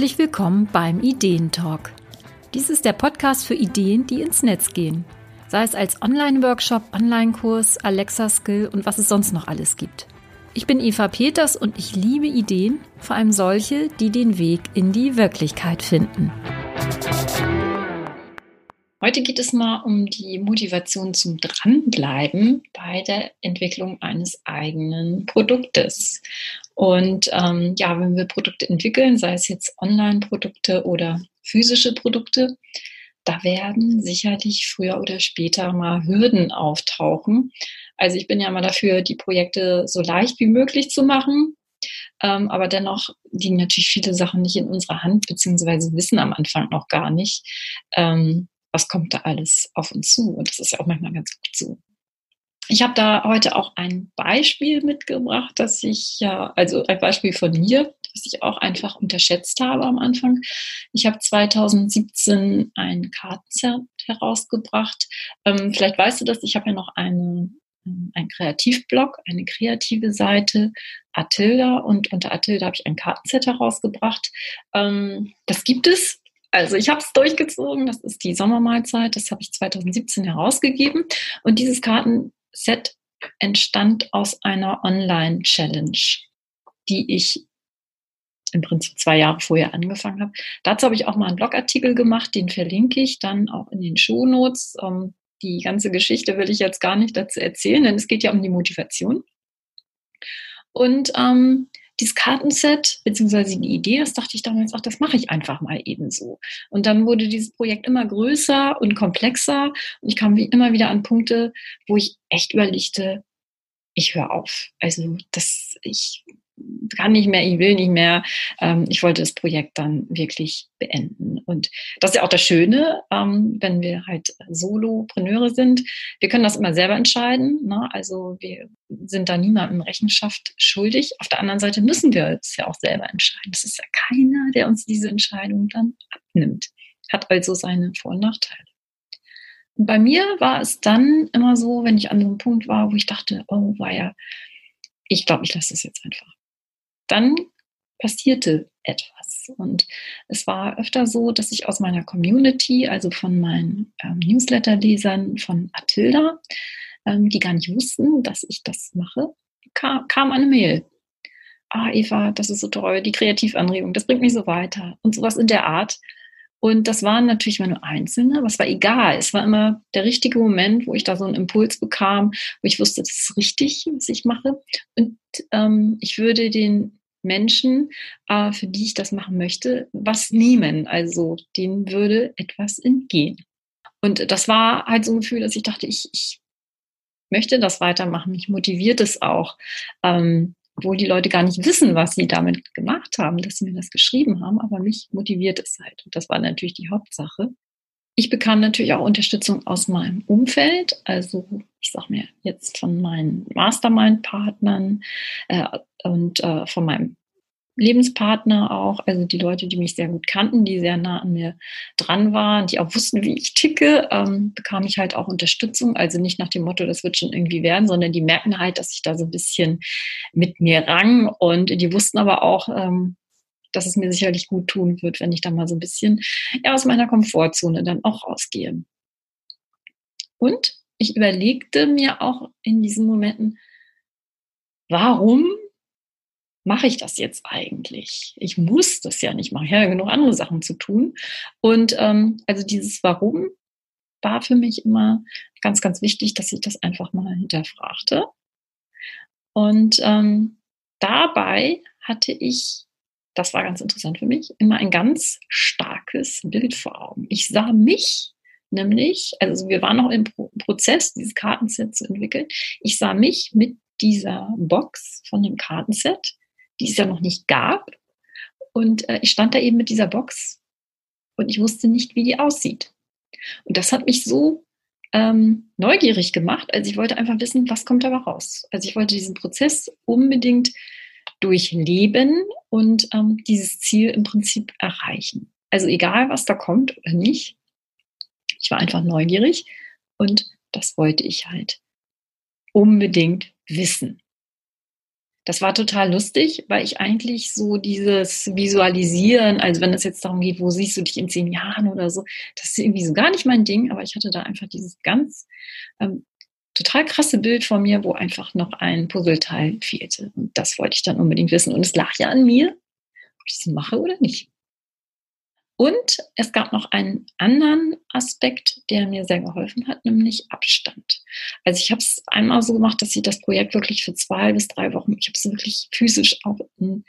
Herzlich willkommen beim Ideentalk. Dies ist der Podcast für Ideen, die ins Netz gehen. Sei es als Online-Workshop, Online-Kurs, Alexa-Skill und was es sonst noch alles gibt. Ich bin Eva Peters und ich liebe Ideen, vor allem solche, die den Weg in die Wirklichkeit finden. Heute geht es mal um die Motivation zum Dranbleiben bei der Entwicklung eines eigenen Produktes. Und ähm, ja, wenn wir Produkte entwickeln, sei es jetzt Online-Produkte oder physische Produkte, da werden sicherlich früher oder später mal Hürden auftauchen. Also ich bin ja mal dafür, die Projekte so leicht wie möglich zu machen. Ähm, aber dennoch liegen natürlich viele Sachen nicht in unserer Hand, beziehungsweise wissen am Anfang noch gar nicht, ähm, was kommt da alles auf uns zu. Und das ist ja auch manchmal ganz gut so. Ich habe da heute auch ein Beispiel mitgebracht, dass ich ja, also ein Beispiel von mir, was ich auch einfach unterschätzt habe am Anfang. Ich habe 2017 ein Kartenset herausgebracht. Ähm, vielleicht weißt du das, ich habe ja noch eine, ähm, ein Kreativblog, eine kreative Seite, Atilda, und unter Atilda habe ich ein Kartenset herausgebracht. Ähm, das gibt es also ich habe es durchgezogen, das ist die Sommermahlzeit, das habe ich 2017 herausgegeben. Und dieses Kartenset entstand aus einer Online-Challenge, die ich im Prinzip zwei Jahre vorher angefangen habe. Dazu habe ich auch mal einen Blogartikel gemacht, den verlinke ich dann auch in den Shownotes. Ähm, die ganze Geschichte will ich jetzt gar nicht dazu erzählen, denn es geht ja um die Motivation. Und ähm, dieses Kartenset, beziehungsweise die Idee, das dachte ich damals, ach, das mache ich einfach mal ebenso. Und dann wurde dieses Projekt immer größer und komplexer und ich kam immer wieder an Punkte, wo ich echt überlegte, ich höre auf. Also das, ich kann nicht mehr, ich will nicht mehr. Ähm, ich wollte das Projekt dann wirklich beenden. Und das ist ja auch das Schöne, ähm, wenn wir halt Solopreneure sind. Wir können das immer selber entscheiden. Ne? Also wir sind da niemandem Rechenschaft schuldig. Auf der anderen Seite müssen wir es ja auch selber entscheiden. Es ist ja keiner, der uns diese Entscheidung dann abnimmt. Hat also seine Vor- und Nachteile. Bei mir war es dann immer so, wenn ich an so einem Punkt war, wo ich dachte, oh, war ja, ich glaube, ich lasse es jetzt einfach dann passierte etwas. Und es war öfter so, dass ich aus meiner Community, also von meinen ähm, Newsletter-Lesern von Atilda, ähm, die gar nicht wussten, dass ich das mache, kam, kam eine Mail. Ah, Eva, das ist so toll, die Kreativanregung, das bringt mich so weiter und sowas in der Art. Und das waren natürlich immer nur Einzelne, aber es war egal. Es war immer der richtige Moment, wo ich da so einen Impuls bekam, wo ich wusste, das ist richtig, was ich mache. Und ähm, ich würde den Menschen, äh, für die ich das machen möchte, was nehmen. Also denen würde etwas entgehen. Und das war halt so ein Gefühl, dass ich dachte, ich, ich möchte das weitermachen. Mich motiviert es auch. Ähm, obwohl die Leute gar nicht wissen, was sie damit gemacht haben, dass sie mir das geschrieben haben, aber mich motiviert es halt. Und das war natürlich die Hauptsache. Ich bekam natürlich auch Unterstützung aus meinem Umfeld, also ich sage mir jetzt von meinen Mastermind-Partnern äh, und äh, von meinem Lebenspartner auch, also die Leute, die mich sehr gut kannten, die sehr nah an mir dran waren, die auch wussten, wie ich ticke, ähm, bekam ich halt auch Unterstützung. Also nicht nach dem Motto, das wird schon irgendwie werden, sondern die merken halt, dass ich da so ein bisschen mit mir rang und die wussten aber auch, ähm, dass es mir sicherlich gut tun wird, wenn ich da mal so ein bisschen ja, aus meiner Komfortzone dann auch rausgehe. Und ich überlegte mir auch in diesen Momenten, warum mache ich das jetzt eigentlich? Ich muss das ja nicht machen. Ich habe ja genug andere Sachen zu tun. Und ähm, also dieses Warum war für mich immer ganz, ganz wichtig, dass ich das einfach mal hinterfragte. Und ähm, dabei hatte ich, das war ganz interessant für mich, immer ein ganz starkes Bild vor Augen. Ich sah mich nämlich, also wir waren noch im Prozess, dieses Kartenset zu entwickeln. Ich sah mich mit dieser Box von dem Kartenset die es ja noch nicht gab. Und äh, ich stand da eben mit dieser Box und ich wusste nicht, wie die aussieht. Und das hat mich so ähm, neugierig gemacht. Also ich wollte einfach wissen, was kommt dabei raus. Also ich wollte diesen Prozess unbedingt durchleben und ähm, dieses Ziel im Prinzip erreichen. Also egal, was da kommt oder nicht. Ich war einfach neugierig und das wollte ich halt unbedingt wissen. das war total lustig, weil ich eigentlich so dieses Visualisieren, also wenn es jetzt darum geht, wo siehst du dich in zehn Jahren oder so, das ist irgendwie so gar nicht mein Ding, aber ich hatte da einfach dieses ganz ähm, total krasse Bild von mir, wo einfach noch ein Puzzleteil fehlte. Und das wollte ich dann unbedingt wissen. Und es lag ja an mir, ob ich das mache oder nicht. Und es gab noch einen anderen Aspekt, der mir sehr geholfen hat, nämlich Abstand. Also ich habe es einmal so gemacht, dass ich das Projekt wirklich für zwei bis drei Wochen, ich habe es wirklich physisch auch in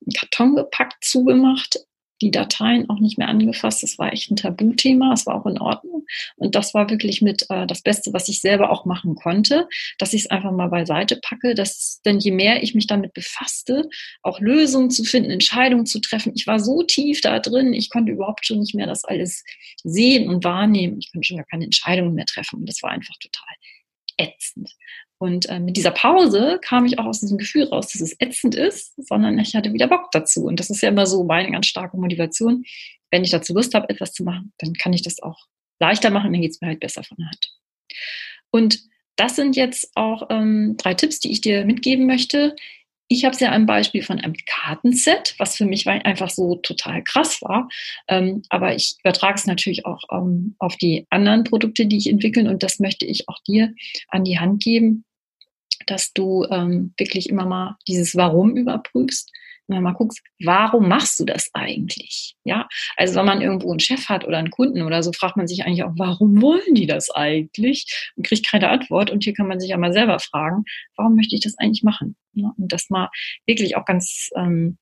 einen Karton gepackt, zugemacht, die Dateien auch nicht mehr angefasst. Das war echt ein Tabuthema. Es war auch in Ordnung. Und das war wirklich mit äh, das Beste, was ich selber auch machen konnte, dass ich es einfach mal beiseite packe. Dass, denn je mehr ich mich damit befasste, auch Lösungen zu finden, Entscheidungen zu treffen, ich war so tief da drin, ich konnte überhaupt schon nicht mehr das alles sehen und wahrnehmen. Ich konnte schon gar keine Entscheidungen mehr treffen. Und das war einfach total ätzend. Und äh, mit dieser Pause kam ich auch aus diesem Gefühl raus, dass es ätzend ist, sondern ich hatte wieder Bock dazu. Und das ist ja immer so meine ganz starke Motivation. Wenn ich dazu Lust habe, etwas zu machen, dann kann ich das auch leichter machen, dann geht es mir halt besser von der Hand. Und das sind jetzt auch ähm, drei Tipps, die ich dir mitgeben möchte, ich habe es ja ein Beispiel von einem Kartenset, was für mich einfach so total krass war. Ähm, aber ich übertrage es natürlich auch ähm, auf die anderen Produkte, die ich entwickle. Und das möchte ich auch dir an die Hand geben, dass du ähm, wirklich immer mal dieses Warum überprüfst wenn man mal guckst, warum machst du das eigentlich? Ja, also wenn man irgendwo einen Chef hat oder einen Kunden oder so, fragt man sich eigentlich auch, warum wollen die das eigentlich? Und kriegt keine Antwort. Und hier kann man sich ja mal selber fragen, warum möchte ich das eigentlich machen? Ja, und das mal wirklich auch ganz ähm,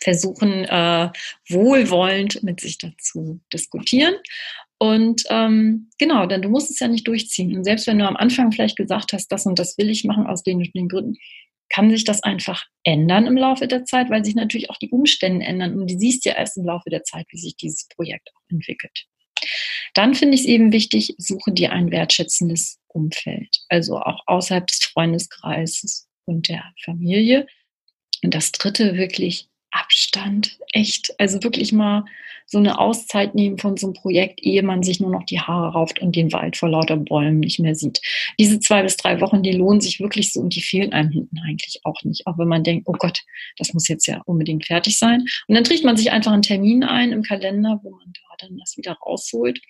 versuchen, äh, wohlwollend mit sich dazu diskutieren. Und ähm, genau, denn du musst es ja nicht durchziehen. Und selbst wenn du am Anfang vielleicht gesagt hast, das und das will ich machen aus den, den Gründen, kann sich das einfach ändern im Laufe der Zeit, weil sich natürlich auch die Umstände ändern. Und du siehst ja erst im Laufe der Zeit, wie sich dieses Projekt auch entwickelt. Dann finde ich es eben wichtig, suche dir ein wertschätzendes Umfeld, also auch außerhalb des Freundeskreises und der Familie. Und das dritte wirklich Abstand, echt, also wirklich mal so eine Auszeit nehmen von so einem Projekt, ehe man sich nur noch die Haare rauft und den Wald vor lauter Bäumen nicht mehr sieht. Diese zwei bis drei Wochen, die lohnen sich wirklich so und die fehlen einem hinten eigentlich auch nicht. Auch wenn man denkt, oh Gott, das muss jetzt ja unbedingt fertig sein. Und dann trägt man sich einfach einen Termin ein im Kalender, wo man da dann das wieder rausholt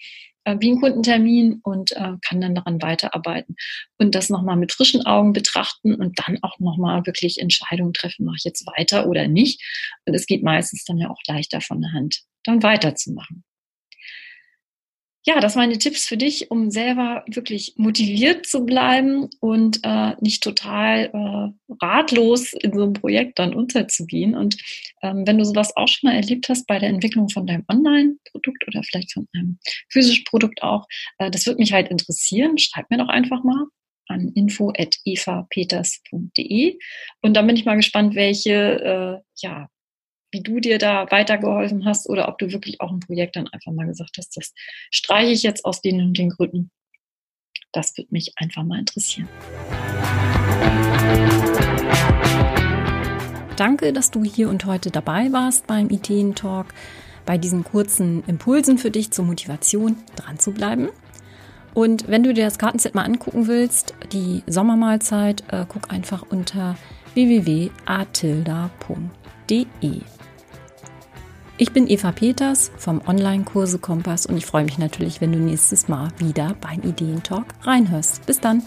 äh, wie ein Kundentermin und äh, kann dann daran weiterarbeiten und das nochmal mit frischen Augen betrachten und dann auch nochmal wirklich Entscheidungen treffen, mache ich jetzt weiter oder nicht. Und es geht meistens dann ja auch leichter von der Hand, dann weiterzumachen ja, das waren die Tipps für dich, um selber wirklich motiviert zu bleiben und äh, nicht total äh, ratlos in so einem Projekt dann unterzugehen. Und ähm, wenn du sowas auch schon mal erlebt hast bei der Entwicklung von deinem Online-Produkt oder vielleicht von einem physischen Produkt auch, äh, das würde mich halt interessieren. Schreib mir doch einfach mal an info.evapeters.de und dann bin ich mal gespannt, welche äh, ja, wie du dir da weitergeholfen hast oder ob du wirklich auch ein Projekt dann einfach mal gesagt hast, das streiche ich jetzt aus den und den Gründen. Das würde mich einfach mal interessieren. Danke, dass du hier und heute dabei warst beim Ideentalk, bei diesen kurzen Impulsen für dich zur Motivation dran zu bleiben. Und wenn du dir das Kartenset mal angucken willst, die Sommermahlzeit, äh, guck einfach unter www.atilda.de. Ich bin Eva Peters vom Online-Kurse Kompass und ich freue mich natürlich, wenn du nächstes Mal wieder beim Ideentalk reinhörst. Bis dann!